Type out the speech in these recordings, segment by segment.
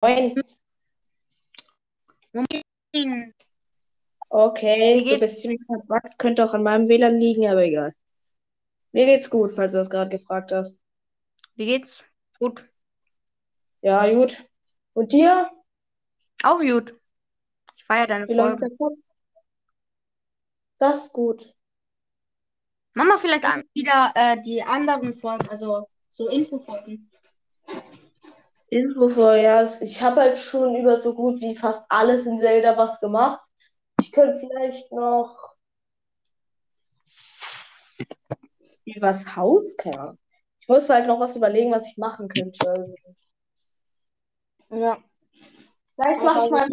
Moin. Moin. Okay, du bist ziemlich verbuggt, könnte auch an meinem WLAN liegen, aber egal. Mir geht's gut, falls du das gerade gefragt hast. Wie geht's? Gut. Ja, gut. Und dir? Auch gut. Ich feiere deine Wie läuft Kopf? Das ist gut. Machen wir vielleicht an- wieder äh, die anderen Folgen, also so Infofolgen. Info vorerst. Ich habe halt schon über so gut wie fast alles in Zelda was gemacht. Ich könnte vielleicht noch übers Haus, keine Ahnung. Ich muss halt noch was überlegen, was ich machen könnte. Also, Ja. Vielleicht mache ich mal,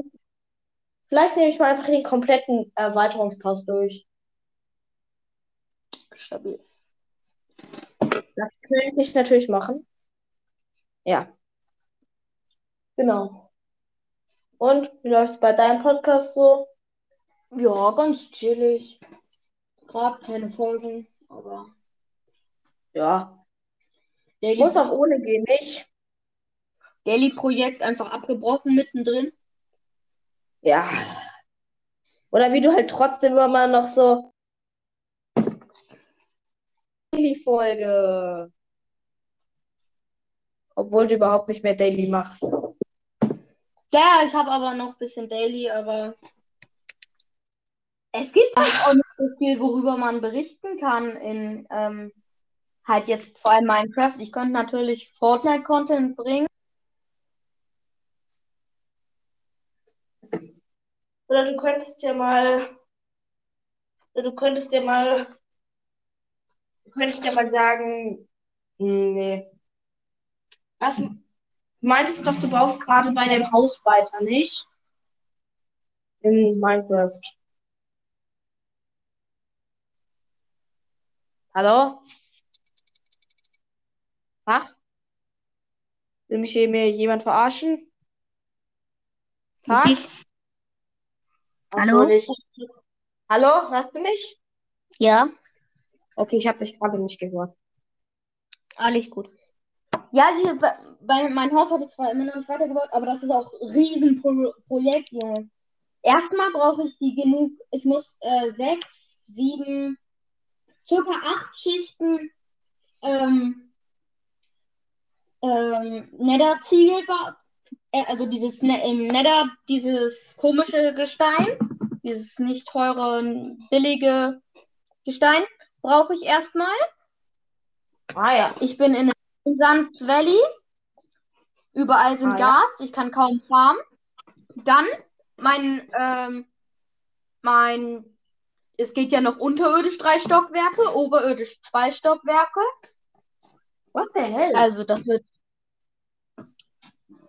vielleicht nehme ich mal einfach den kompletten Erweiterungspass durch. Stabil. Das könnte ich natürlich machen. Ja. Genau. Und wie läuft es bei deinem Podcast so? Ja, ganz chillig. Gerade keine Folgen, aber Ja. Daily, Muss auch ohne gehen, nicht? Daily Projekt einfach abgebrochen mittendrin. Ja. Oder wie du halt trotzdem immer mal noch so Daily Folge. Obwohl du überhaupt nicht mehr Daily machst. Ja, ich habe aber noch ein bisschen Daily, aber es gibt halt auch nicht so viel, worüber man berichten kann in ähm, halt jetzt vor allem Minecraft. Ich könnte natürlich Fortnite-Content bringen. Oder du könntest ja mal, du könntest ja mal, du könntest ja mal sagen, hm, nee. Was, du meintest doch, du baust gerade bei deinem Haus weiter, nicht? In Minecraft. Hallo? Ach? Will mich hier mir jemand verarschen? Tag? Ach Hallo? Hallo, hörst du mich? Ja, Okay, ich habe dich gerade nicht gehört. alles gut. Ja, die, bei mein Haus habe ich zwar immer noch nicht weitergebaut, aber das ist auch ein Riesenprojekt, Junge. Erstmal brauche ich die genug, ich muss äh, sechs, sieben, circa acht Schichten ähm, ähm, Nether-Ziegel, äh, also dieses ne im Nether, dieses komische Gestein, dieses nicht teure, billige Gestein, brauche ich erstmal. Ah ja. Ich bin in Sand Valley. Überall sind Ah, ja. Gas. Ich kann kaum farmen. Dann mein, ähm, mein, es geht ja noch unterirdisch drei Stockwerke, oberirdisch zwei Stockwerke. What the hell? Also das wird,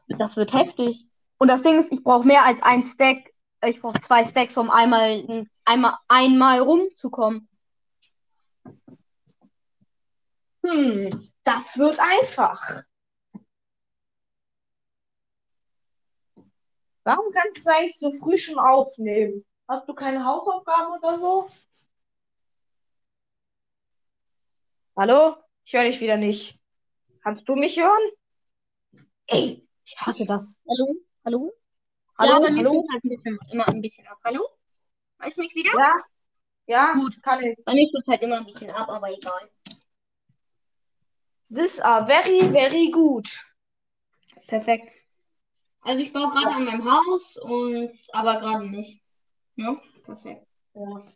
das wird heftig. Und das Ding ist, ich brauche mehr als ein Stack. Ich brauche zwei Stacks, um einmal, einmal, einmal rumzukommen. Hm, das wird einfach. Warum kannst du eigentlich so früh schon aufnehmen? Hast du keine Hausaufgaben oder so? Hallo? Ich höre dich wieder nicht. Kannst du mich hören? Ey, ich hasse das. Hallo? Hallo? Hallo? ja, aber Hallo? halt immer ein bisschen ab. Hallo? Weißt du mich wieder? Ja? Ja? Gut. Kann ich. Bei mir tut halt immer ein bisschen ab, aber egal. This are very, very good. Perfekt. Also ich baue gerade an meinem Haus und aber gerade nicht. Ja, perfekt. Ja.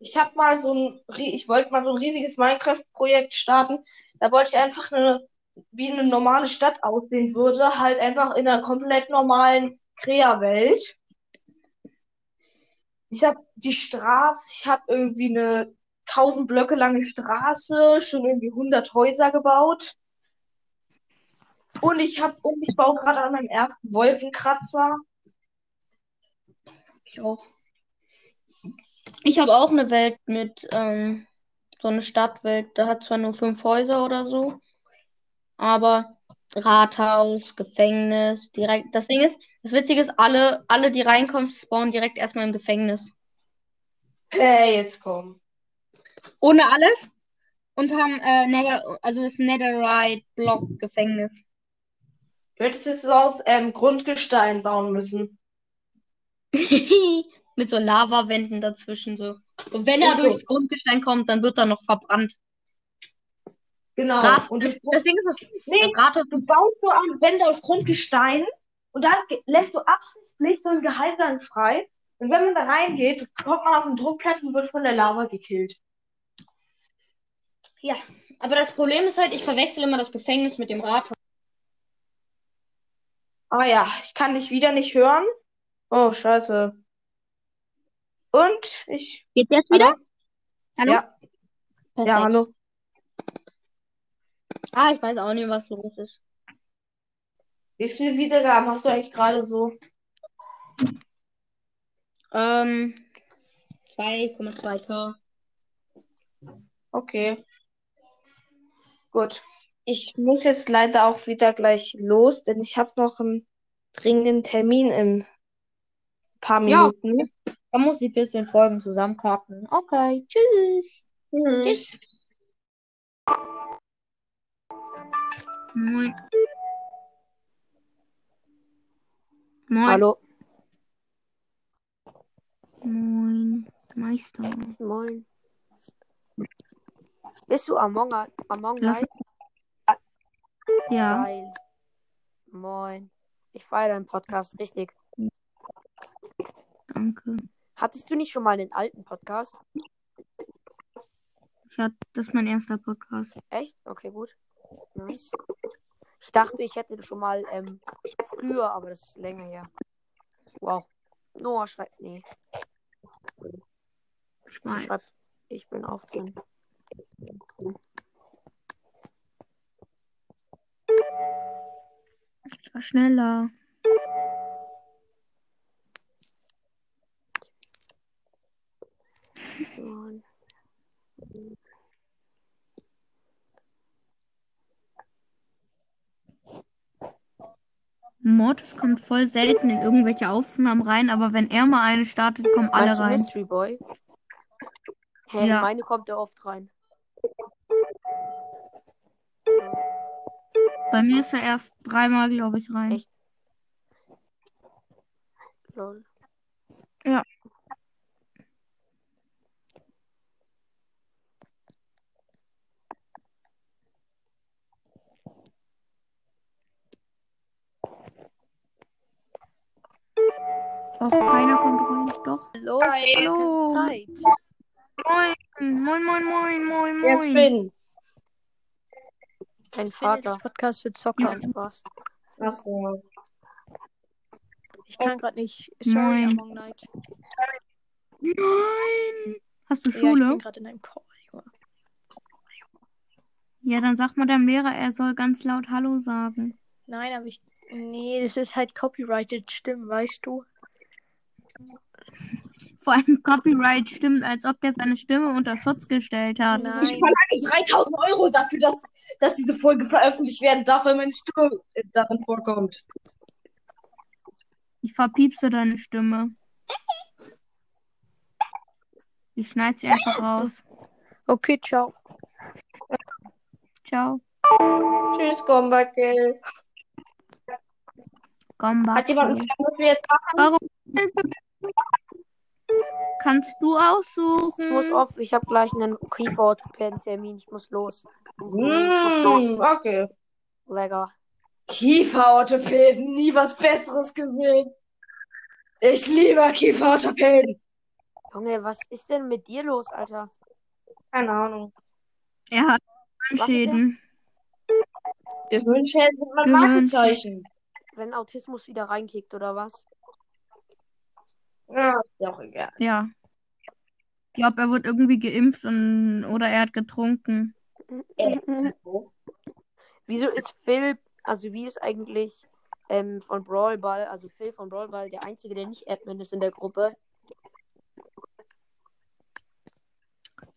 Ich habe mal so ein, ich wollte mal so ein riesiges Minecraft-Projekt starten. Da wollte ich einfach eine, wie eine normale Stadt aussehen würde, halt einfach in einer komplett normalen Krea-Welt. Ich habe die Straße, ich habe irgendwie eine 1000 Blöcke lange Straße, schon irgendwie 100 Häuser gebaut. Und ich habe, und ich baue gerade an meinem ersten Wolkenkratzer. Ich auch. Ich habe auch eine Welt mit, ähm, so eine Stadtwelt. Da hat zwar nur fünf Häuser oder so, aber Rathaus, Gefängnis, direkt. Das Ding ist, das Witzige ist, alle, alle, die reinkommen, spawnen direkt erstmal im Gefängnis. Hey, jetzt komm. Ohne alles. Und haben, äh, Nether, also das Netherite-Block-Gefängnis. Du hättest es so aus ähm, Grundgestein bauen müssen. Mit so Lavawänden dazwischen so. Und wenn er so. durchs Grundgestein kommt, dann wird er noch verbrannt. Genau. Rat- Und das, Ding ist, nee, Rate, du baust so an Wände aus Grundgestein und dann lässt du absichtlich so einen Geheimgang frei. Und wenn man da reingeht, kommt man auf den Druckplatz und wird von der Lava gekillt. ja. Aber das Problem ist halt, ich verwechsel immer das Gefängnis mit dem Rathaus. Ah ja, ich kann dich wieder nicht hören. Oh, scheiße. Und ich. Geht jetzt Hallo? Hallo? Ja, Perfekt. ja, hallo. Ah, ich weiß auch nicht, was los ist. Wie viele Wiedergaben hast du eigentlich gerade so? Ähm, 2,2k. Okay. Gut. Ich muss jetzt leider auch wieder gleich los, denn ich habe noch einen dringenden Termin in ein paar Ja. Minuten. Da muss ich ein bisschen Folgen zusammenkarten. Okay, tschüss. Tschüss. Moin. Moin. Hallo. Moin. Meister. Moin. Bist du Among, Among Night? Ja. Geil. Moin. Ich feiere deinen Podcast richtig. Danke. Hattest du nicht schon mal einen alten Podcast? Ich hatte, das ist mein erster Podcast. Echt? Okay, gut. Nice. Ich dachte, ich hätte schon mal ähm, früher, aber das ist länger her. Wow. Noah schreibt, nee, Ich weiß. ich bin auch drin. Ich war schneller. Mortis kommt voll selten in irgendwelche Aufnahmen rein, aber wenn er mal eine startet, kommen alle Meinst du rein. Mystery Boy? Hä, Ja. in meine kommt er oft rein. Bei mir ist er erst dreimal, glaube ich, rein. Echt? Lol. Ja. Doch, keiner kommt rein. Doch. Hallo, Hallo. Zeit. Moin, moin, moin, moin, moin, Der moin. Finn. Dein Vater. Podcast für Zocker Ja. und Spaß. Achso. Ich kann gerade nicht. Sorry, Moin. Among Night. Nein. Hast du Ja, ich Schule? bin gerade in einem Call. Junge. Ja, dann sag mal deinem Lehrer, er soll ganz laut Hallo sagen. Nein, aber ich. Nee, das ist halt copyrighted Stimmen, weißt du? Vor allem Copyright stimmt, als ob der seine Stimme unter Schutz gestellt hat. Ich Nein. verlange 3000 Euro dafür, dass, dass diese Folge veröffentlicht werden darf, weil meine Stimme darin vorkommt. Ich verpiepse deine Stimme. Ich schneid sie einfach raus. Okay, ciao. Ciao. Tschüss, Gombackel. Gomba. Hat jemand einen Plan, was wir jetzt machen? Warum? Kannst du Ich aussuchen? muss auf, ich habe gleich einen Kieferorthopäden-Termin. Ich muss los. Mm, okay. Lecker. Kieferorthopäden, nie was Besseres gesehen. Ich liebe Kieferorthopäden. Junge, was ist denn mit dir los, Alter? Keine Ahnung. Er hat Schäden. Gehirnschäden sind mein. Markenzeichen. Wenn Autismus wieder reinkickt, oder was? Ja, ist auch egal. Ja. Ich glaube, er wird irgendwie geimpft und oder er hat getrunken. Wieso ist Phil, also wie ist eigentlich ähm, von Brawl Ball, also Phil von Brawl Ball, der Einzige, der nicht Admin ist in der Gruppe?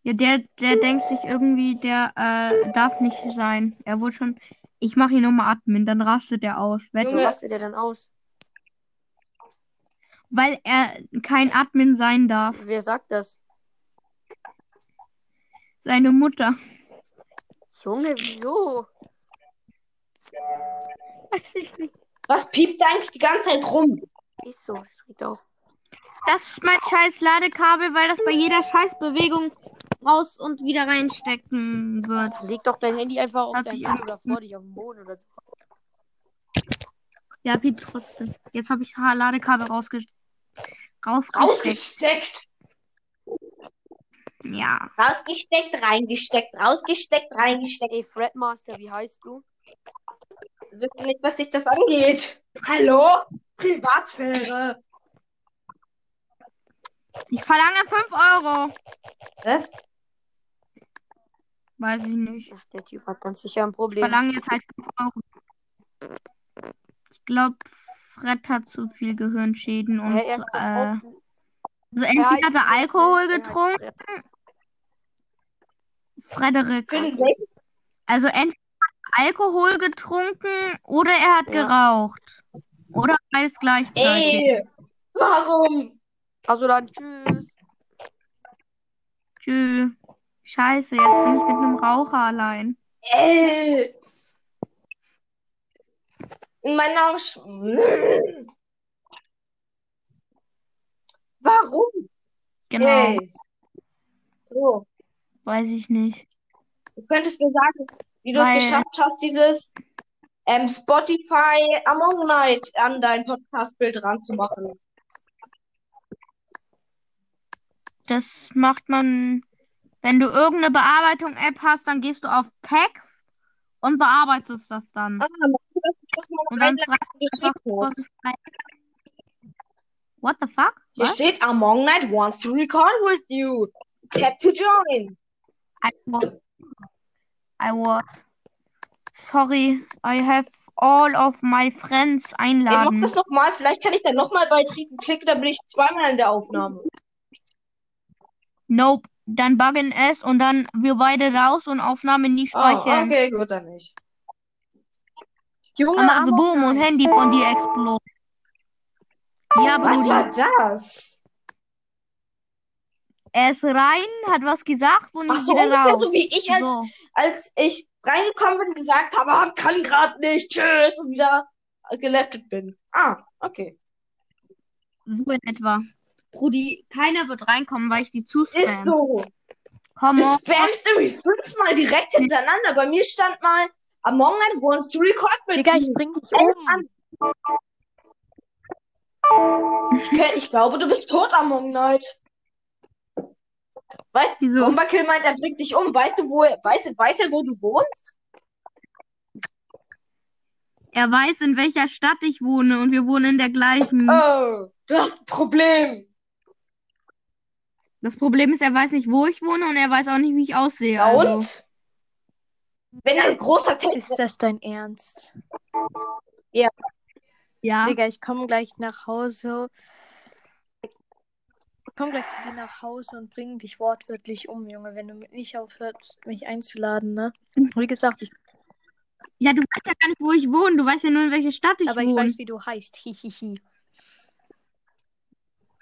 Ja, der, der denkt sich irgendwie, der äh, darf nicht sein. Er wurde schon. Ich mache ihn nochmal Admin, dann rastet er aus. Wieso rastet der dann aus? Weil er kein Admin sein darf. Wer sagt das? Seine Mutter. Junge, wieso? Weiß ich nicht. Was piept da eigentlich die ganze Zeit rum? Ist so, es regt auch. Das ist mein scheiß Ladekabel, weil das bei jeder Scheißbewegung raus und wieder reinstecken wird. Leg doch dein Handy einfach auf Hat dein Bett oder vor dich auf den Boden oder so. Ja, piept trotzdem. Jetzt habe ich das Ladekabel rausgesteckt. Rausgesteckt. Rausgesteckt. Ja. Rausgesteckt, reingesteckt, rausgesteckt, reingesteckt. Ey, Fredmaster, wie heißt du? Wirklich nicht, was sich das angeht. Hallo? Privatsphäre. Ich verlange 5 Euro. Was? Weiß ich nicht. Ach, der Typ hat ganz sicher ein Ich Problem. verlange jetzt halt 5 Euro. Ich glaube, Fred hat zu viel Gehirnschäden und er ist äh, also Ja, entweder ich hat er Alkohol getrunken. Frederik. Also entweder hat er Alkohol getrunken oder er hat Ja. geraucht. Oder beides gleichzeitig. Ey, warum? Also dann tschüss. Tschüss. Scheiße, jetzt bin ich mit einem Raucher allein. Ey. Mein Name ist... Warum? Genau, Ey. So, weiß ich nicht. du könntest mir sagen, wie du es geschafft hast, dieses ähm, Spotify Among Night an dein Podcast-Bild ranzumachen. Das macht man, wenn du irgendeine Bearbeitung-App hast, dann gehst du auf Text und bearbeitest das dann. Ah, Und dann. Spotify. What the fuck? Hier Was? steht Among Night wants to record with you. Tap to join. I was. I was. Sorry, I have all of my friends Ey, mach einladen. das nochmal. Vielleicht kann ich dann nochmal beitreten. Klicke, dann bin ich zweimal in der Aufnahme. Nope. Dann buggen es und dann wir beide raus und Aufnahme nicht Ah, speichern. okay, gut, dann nicht. Junge, Amok Boom und. Handy von dir explodiert. Ja, Was Brudi. war das? Er ist rein, hat was gesagt und Ach ist so, wieder ungefähr raus. so wie ich, als, So. als ich reingekommen bin, gesagt habe, ah, kann gerade nicht, tschüss, und wieder geleftet bin. Ah, okay. So in etwa. Brudi, keiner wird reinkommen, weil ich die Ist zuspam. so. Komm Du spammst irgendwie fünfmal direkt hintereinander. Bei mir stand mal, Among Us wants to record with Digga, ich bring dich um. an. Ich, ich glaube, du bist tot, Among Night. Weißt du? Bomberkill meint, er bringt dich um. Weißt du, wo er, weiß, weiß er, wo du wohnst? Er weiß, in welcher Stadt ich wohne und wir wohnen in der gleichen. Oh, du hast ein Problem. Das Problem ist, er weiß nicht, wo ich wohne und er weiß auch nicht, wie ich aussehe. Ja, Also, und? Wenn ein großer Text Ist das dein Ernst? ja. Digga, ich komme gleich nach Hause. Ich komme gleich zu dir nach Hause und bringe dich wortwörtlich um, Junge, wenn du nicht aufhörst, mich einzuladen, ne? Wie gesagt, ich, Ja, du weißt ja gar nicht, wo ich wohne. Du weißt ja nur, in welcher Stadt ich aber ich wohne. weiß, wie du heißt. Hihihi.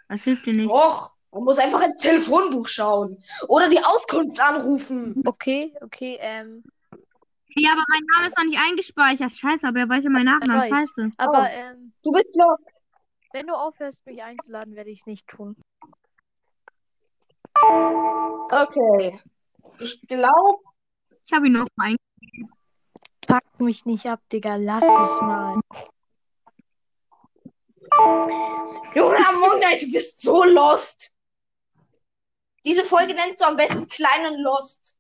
Das hilft dir nicht. Och, man muss einfach ins Telefonbuch schauen. Oder die Auskunft anrufen. Okay, okay, ähm, Ja, aber mein Name ist noch nicht eingespeichert. Scheiße, aber er weiß ja meinen Nachnamen. weiß. Scheiße. aber Oh. ähm, Du bist los. wenn du aufhörst, mich einzuladen, werde ich es nicht tun. Okay. Ich glaube, Ich habe ihn noch mal Pack mich nicht ab, Digga, lass es mal. Junge Among Night, du bist so lost. Diese Folge nennst du am besten kleinen Lost.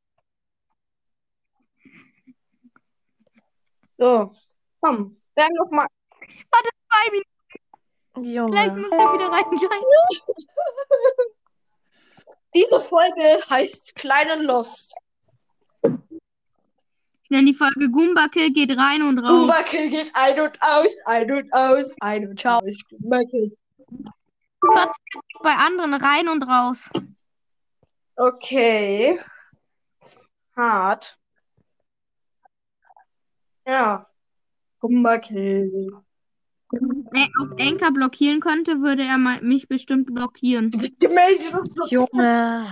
So, komm, spam noch mal. zwei Minuten. Gleich Junge. muss er wieder reinschreiben. Diese Folge heißt kleinen Lost. Ich nenne die Folge Goomba Kill geht rein und raus. Goomba Kill geht ein und aus, ein und aus, ein und aus. Goomba Kill. Bei anderen rein und raus. Okay. Hart. Ja. Goomba Er auf Anchor blockieren könnte, würde er mich bestimmt blockieren. Du bist gemeldet und blockiert. Junge.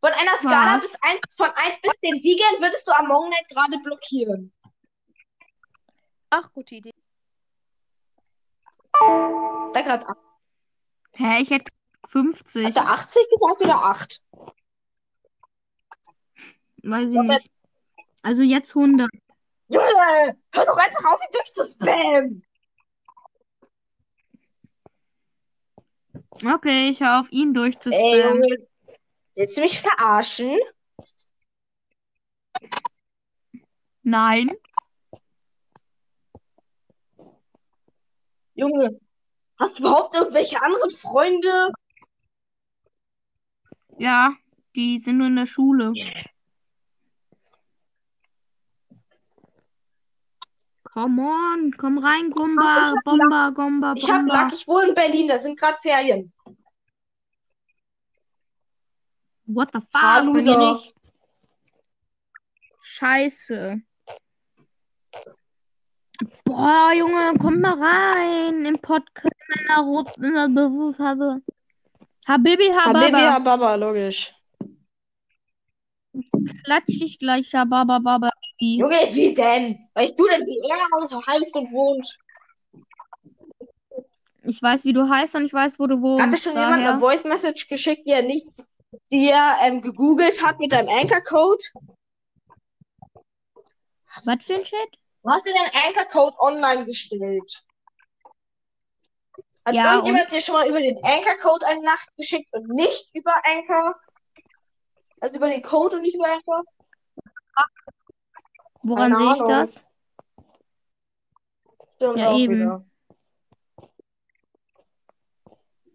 Von einer Skala Was? bis 1, von 1 bis 10 Vegan würdest du Among Night gerade blockieren. Ach, gute Idee. Da gerade Hä, ich hätte 50. hat er 80 gesagt oder 8? Weiß ich nicht. Also jetzt 100. Junge, hör doch einfach auf, ihn durchzuspammen. Okay, ich hör auf ihn Ey, durchzuspammen. Junge. Willst du mich verarschen? Nein. Junge, hast du überhaupt irgendwelche anderen Freunde? Ja, die sind nur in der Schule. Come on, komm rein, Gumba, hab Bomba, Gomba, Ich hab. Lack, ich wohne in Berlin, da sind gerade Ferien. What the fuck? Ah, Loser. nicht. Scheiße. Boah, Junge, komm mal rein im Podcast meiner roten Beruf habe. Habibi, Habibi, Hababa. Hababa, logisch. Klatsch dich gleich, Hababa, Baba. Baby. Junge, wie denn? Weißt du denn, wie er heißt und wohnt? Ich weiß, wie du heißt und ich weiß, wo du wohnst. Hatte schon jemand daher. eine Voice Message geschickt, die er nicht, die er ähm, gegoogelt hat mit deinem Anchor-Code? Was für ein Shit? Du hast dir deinen Anchor-Code online gestellt. Hat Ja, irgendjemand dir schon mal über den Anchor-Code eine Nacht geschickt und nicht über Anchor? Also über den Code und nicht über Anchor? Woran sehe ich das? Stimmt Ja, eben. wieder.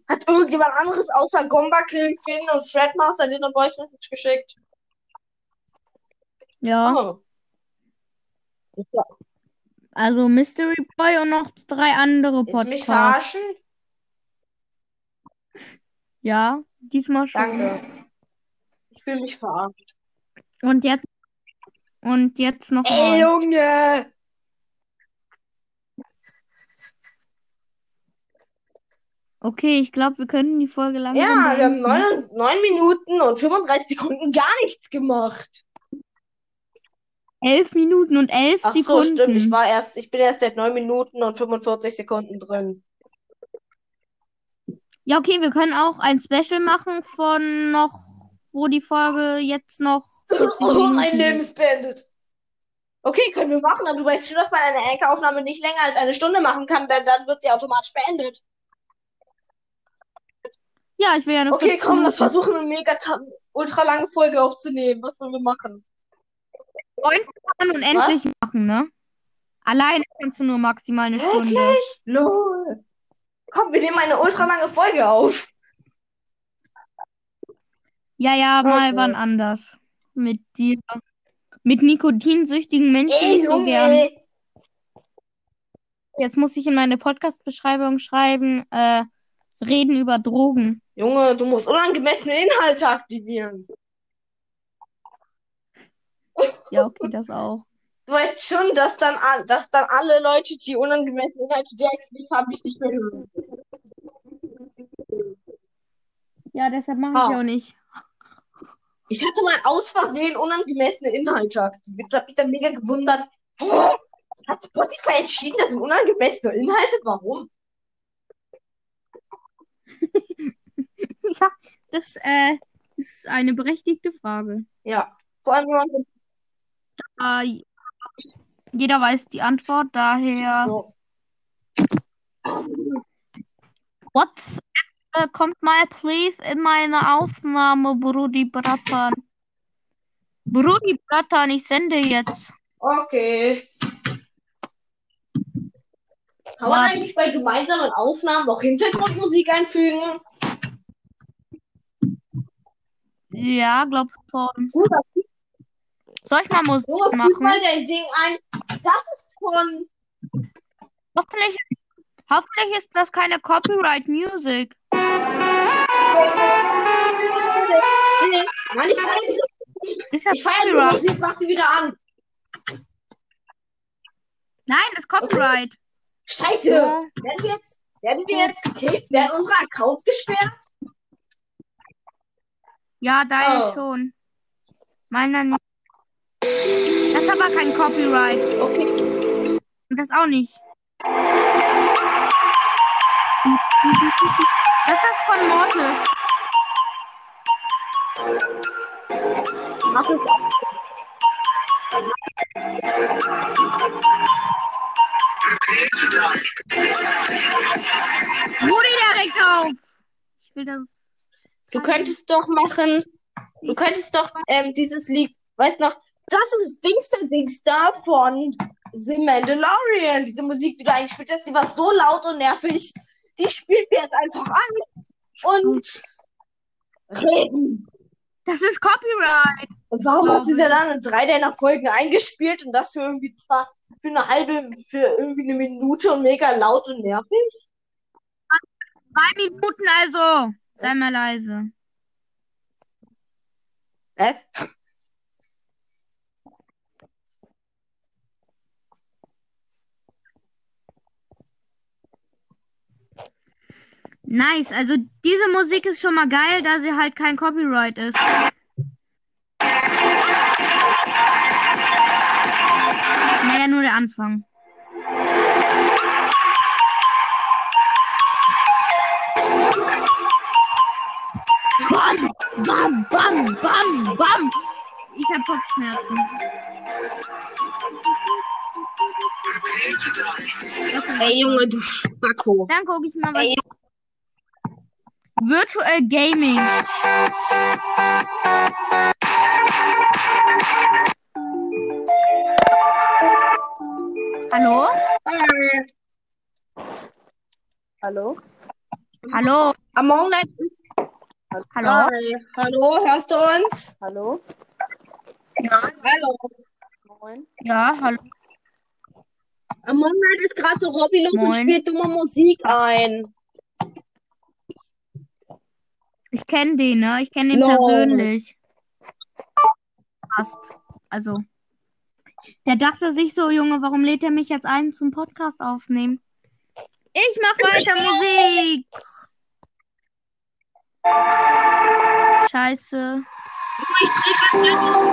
Hat irgendjemand anderes außer Gomba, Kill, Finn und Fredmaster dir eine Voice Message geschickt? Ja. Oh. Ja- Also Mystery Boy und noch drei andere ist mich Podcasts. verarschen? Ja, diesmal schon. Danke. Ich fühle mich verarscht. Und jetzt und jetzt noch Ey. Junge! Okay, ich glaube, wir können die Folge langsam Ja, wir haben beenden. neun, neun Minuten und 35 Sekunden gar nichts gemacht. Elf Minuten und elf Ach so, Sekunden. stimmt. Ich war erst, ich bin erst seit neun Minuten und 45 Sekunden drin. Ja, okay, wir können auch ein Special machen von noch, wo die Folge jetzt noch 40 Oh, mein. Leben ist beendet. Okay, können wir machen, aber du weißt schon, dass man eine Anchor-Aufnahme nicht länger als eine Stunde machen kann, denn dann wird sie automatisch beendet. Ja, ich will ja eine Okay, 40 komm, lass versuchen, eine mega ultra lange Folge aufzunehmen. Was wollen wir machen? und endlich machen, ne? Alleine kannst du nur maximal eine Stunde. Wirklich? Lol. Komm, wir nehmen eine ultra lange Folge auf. Ja, ja, mal Okay. wann anders. Mit dir. Mit nikotinsüchtigen Menschen Ey, nicht so gern. Jetzt muss ich in meine Podcast-Beschreibung schreiben, äh, reden über Drogen. Junge, du musst unangemessene Inhalte aktivieren. Ja, okay, das auch. Du weißt schon, dass dann, dass dann alle Leute, die unangemessene Inhalte deaktiviert haben, dich nicht mehr hören. Ja, deshalb mache Ah. ich auch nicht. Ich hatte mal aus Versehen unangemessene Inhalte. Ich habe mich dann mega gewundert. Hat Spotify entschieden, das sind unangemessene Inhalte? Warum? Ja, das äh, ist eine berechtigte Frage. Ja. Vor allem, wenn man Äh, jeder weiß die Antwort, daher. so. WhatsApp, äh, kommt mal please in meine Aufnahme, Brudi Bratan. Brudi Bratan, ich sende jetzt. Okay. Kann man eigentlich bei gemeinsamen Aufnahmen noch Hintergrundmusik einfügen? Ja, glaub schon. Soll ich mal Musik Junge, machen? mal dein Ding ein. Das ist von. Hoffentlich, hoffentlich ist das keine Copyright Nein, ich weiß es Ich feiere die? Musik, mach sie wieder an. Nein, das ist Copyright. Scheiße. Ja. Werden wir jetzt, werden wir jetzt gekickt? Werden unsere Accounts gesperrt? Ja, deine Oh. schon. Meiner nicht. Das ist aber kein Copyright. Okay. Das auch nicht. Ist von Mortis. Mach es der regt auf. Ich will das. Du könntest doch machen, du könntest doch ähm, dieses Lied, weißt noch, das ist Dingster Dingster von The Mandalorian. Diese Musik, die du eingespielt hast, die war so laut und nervig. Die spielt mir jetzt einfach an und reden. Das ist Copyright. Und warum du sie dann in drei deiner Folgen eingespielt und das für irgendwie zwar für eine halbe, für irgendwie eine Minute und mega laut und nervig? Zwei Minuten also. Sei Was? mal leise. Was? Nice. Also diese Musik ist schon mal geil, da sie halt kein Copyright ist. Naja, nur der Anfang. Bam, bam, bam, bam, bam. Ich hab Kopfschmerzen. Okay. Ey, Junge, du Spacko. Dann gucke ich mal was. Ey. Virtual Gaming. Hallo? Hallo? Hallo? Among Night ist. Hallo? Hi. Hallo, hörst du uns? Hallo? Hallo. Moin. Ja, hallo. Among Night ist gerade so hobbylos und spielt dumme Musik ein. Ich kenne den, ne? Ich kenne den Lol. persönlich. Fast. Also. Der dachte sich so, Junge, warum lädt er mich jetzt ein zum Podcast aufnehmen? Ich mach weiter Musik. Scheiße. Ich drehe gerade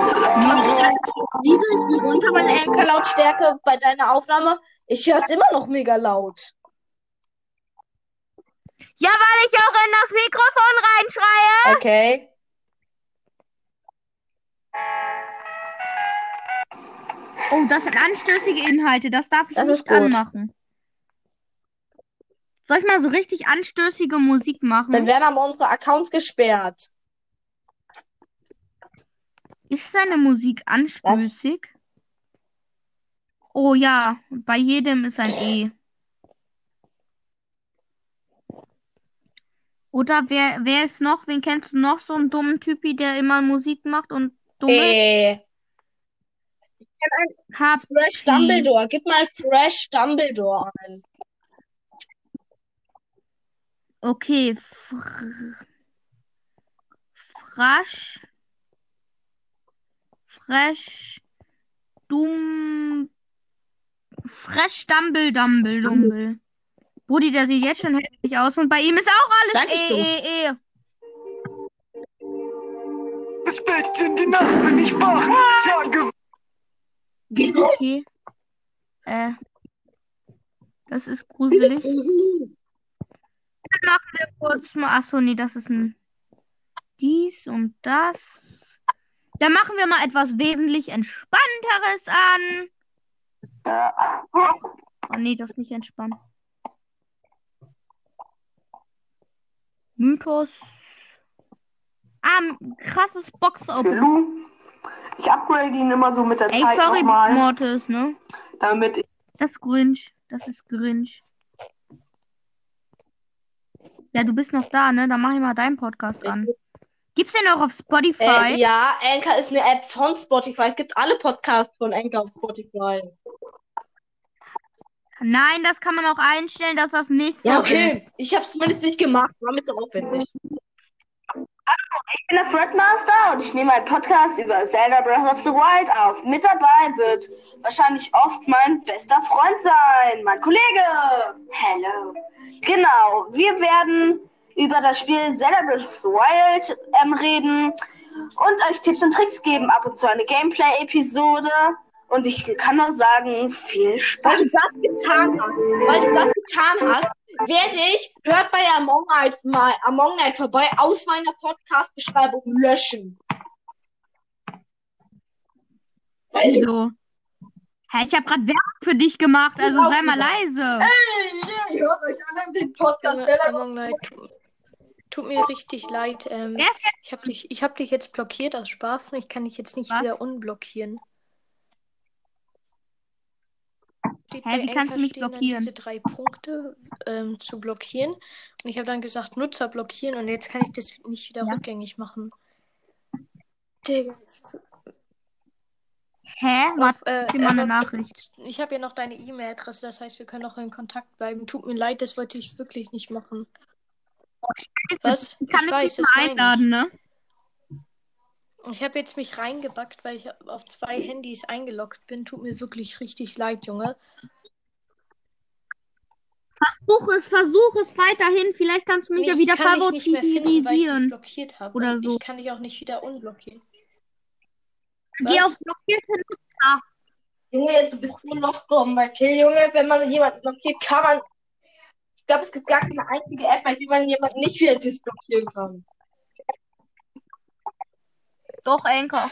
wieder, ich bin runter meine Anker-Lautstärke bei deiner Aufnahme. Ich höre es immer noch mega laut. Ja, weil ich auch in das Mikrofon reinschreie. Okay. Oh, das sind anstößige Inhalte. Das darf ich Das nicht anmachen. Soll ich mal so richtig anstößige Musik machen? Dann werden aber unsere Accounts gesperrt. Ist seine Musik anstößig? Oh ja, bei jedem ist ein E. Oder wer, wer ist noch? Wen kennst du noch? So einen dummen Typi, der immer Musik macht und dumm ist? Äh, Hab Fresh Dumbledore. Gib mal Fresh Dumbledore ein. Okay. Fr Frasch. Fresh. Dumm. Fresh Dumble Dumble Dumble. Brudi, der sieht jetzt schon hässlich aus und bei ihm ist auch alles Sag ich E, doch. E, E. Spät in die Nacht bin ich wach. Tage Okay. Äh. Das ist gruselig. Dann machen wir kurz mal. Achso, nee, das ist ein. Dies und das. Dann machen wir mal etwas wesentlich entspannteres an. Oh nee, das ist nicht entspannt. Mythos. Ah, ein krasses. Lu. Ich upgrade ihn immer so mit der Ey, Zeit sorry, nochmal, Mortis, ne? damit ich Das ist Grinch. Das ist Grinch. Ja, du bist noch da, ne? Dann mach ich mal deinen Podcast an. Gibt's den auch auf Spotify? Äh, ja, Anchor ist eine App von Spotify. Es gibt alle Podcasts von Anchor auf Spotify. Nein, das kann man auch einstellen, dass das nicht so Ja, okay. ist. Ich habe es zumindest nicht gemacht. War mir zu aufwendig. Ich bin der Fredmaster und ich nehme einen Podcast über Zelda Breath of the Wild auf. Mit dabei wird wahrscheinlich oft mein bester Freund sein, mein Kollege. Hello. Genau, wir werden über das Spiel Zelda Breath of the Wild ähm, reden und euch Tipps und Tricks geben. Ab und zu eine Gameplay-Episode. Und ich kann nur sagen, viel Weil du Spaß. das getan hast, weil du das getan hast, werde ich, hört bei Among Night mal Among Night vorbei, aus meiner Podcast-Beschreibung löschen. Wieso? Hä, ich habe gerade Werbung für dich gemacht, also auch sei mal leise. Hey, ihr hört euch an den Podcast, Among Night, tu- tut mir richtig leid. Ähm, ich habe dich, ich hab dich jetzt blockiert aus Spaß. Ich kann dich jetzt nicht Was? wieder unblockieren. Steht Hä, bei wie kannst du mich blockieren? Diese drei Punkte ähm, zu blockieren. Und ich habe dann gesagt, Nutzer blockieren und jetzt kann ich das nicht wieder Ja. rückgängig machen. Digga. Hä? Auf, äh, mal eine Nachricht. Ich habe ja noch deine E-Mail-Adresse, das heißt, wir können auch in Kontakt bleiben. Tut mir leid, das wollte ich wirklich nicht machen. Was? Ich kann ich dich nicht meine einladen, ne? Ich. Habe jetzt mich reingebackt, weil ich auf zwei Handys eingeloggt bin. Tut mir wirklich richtig leid, Junge. Versuch es, versuch es weiterhin. Vielleicht kannst du mich ja ich wieder favorisieren. blockiert habe. Oder Und so. Ich kann dich auch nicht wieder unblockieren. Geh auf blockierte Junge, du bist nur bomb bei Kill, Junge. Wenn man jemanden blockiert, kann man. Ich glaube, es gibt gar keine einzige App, bei der man jemanden nicht wieder disblockieren kann. Doch, Anchor.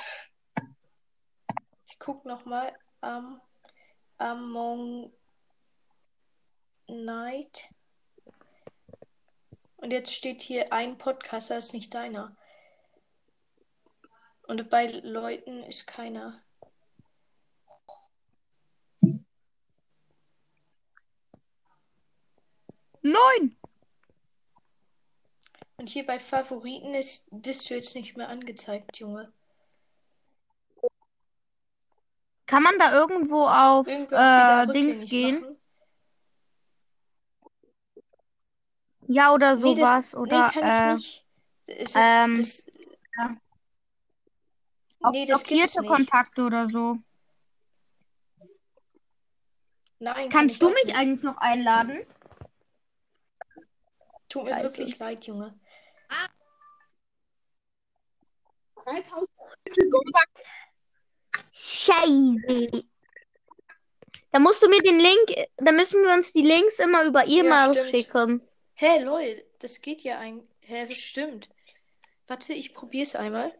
Ich guck nochmal. Um, Among Night. Und jetzt steht hier ein Podcaster, ist nicht deiner. Und bei Leuten ist keiner. Neun. Und hier bei Favoriten ist, bist du jetzt nicht mehr angezeigt, Junge. Kann man da irgendwo auf äh, Dings gehen? machen. Ja, oder Nee, sowas. das, oder nee, kann äh, ich nicht. Ist, ähm, das, ja. auf nee, das blockierte. Kontakte oder so. Nein, kann Kannst ich du mich nicht. eigentlich noch einladen? Tut mir Scheiße. wirklich leid, Junge. 3000 Scheiße. Da musst du mir den Link, da müssen wir uns die Links immer über E-Mail stimmt. schicken. Hä, lol, das geht ja ein. Hä, stimmt. Warte, ich probier's einmal.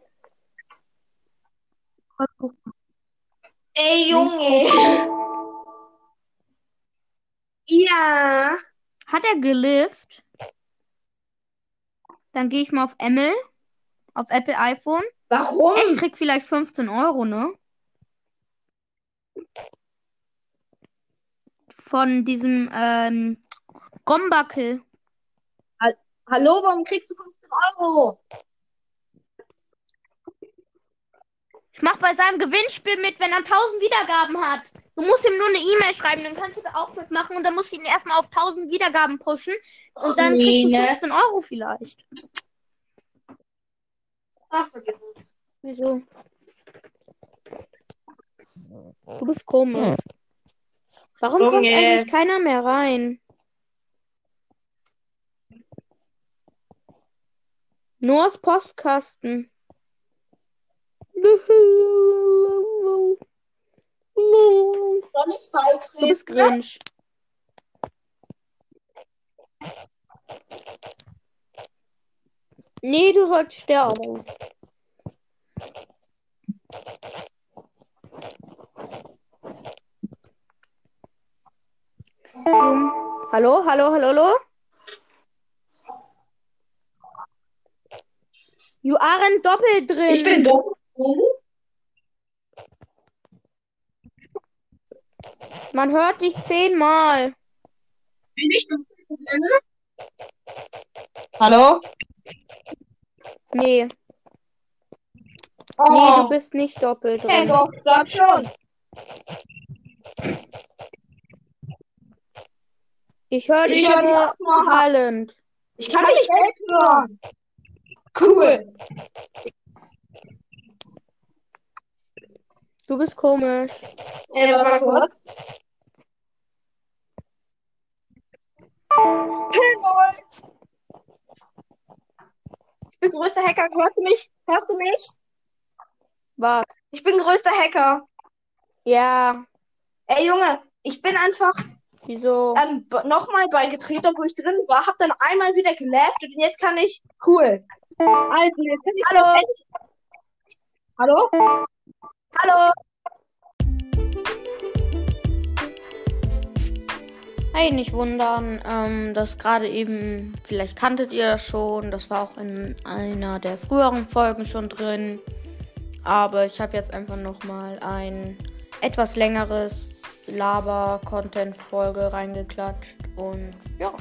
Ey, Junge. Ja. Hat er gelift? Dann gehe ich mal auf Emil, auf Apple iPhone. Warum? Ich krieg vielleicht 15 Euro, ne? Von diesem ähm, Gombackel. Hallo, warum kriegst du 15 Euro? Ich mach bei seinem Gewinnspiel mit, wenn er 1000 Wiedergaben hat. Du musst ihm nur eine E-Mail schreiben, dann kannst du da auch mitmachen und dann musst du ihn erstmal auf 1000 Wiedergaben pushen und dann kriegst du nee, ne? 15 Euro vielleicht. Ach, vergiss es. Wieso? Du bist komisch. Warum kommt Junge. eigentlich keiner mehr rein? Nur aus Postkasten. Du bist Grinch. Nee, du sollst sterben. Um, hallo, hallo, hallo, hallo? You aren't doppelt drin. Ich bin doppelt. Man hört dich zehnmal. Bin ich? Hallo? Nee, Oh, nee, du bist nicht doppelt hey, doch, sag schon. Ich höre Ich dich hör dich nur hallend. Ich kann dich selbst hören. Cool. Du bist komisch. Ey, warte mal kurz. Lol. Ich bin größter Hacker. Hörst du mich? Hörst du mich? Warte. Ich bin größter Hacker. Ja, Ey, Junge, ich bin einfach wieso? ähm, nochmal beigetreten, obwohl ich drin war, hab dann einmal wieder gelabt und jetzt kann ich. Cool. Also, jetzt kann ich. Hallo? Hallo? Hallo? Hey, nicht wundern, ähm, das gerade eben, vielleicht kanntet ihr das schon, das war auch in einer der früheren Folgen schon drin. Aber ich habe jetzt einfach nochmal ein etwas längeres Laber-Content-Folge reingeklatscht und ja,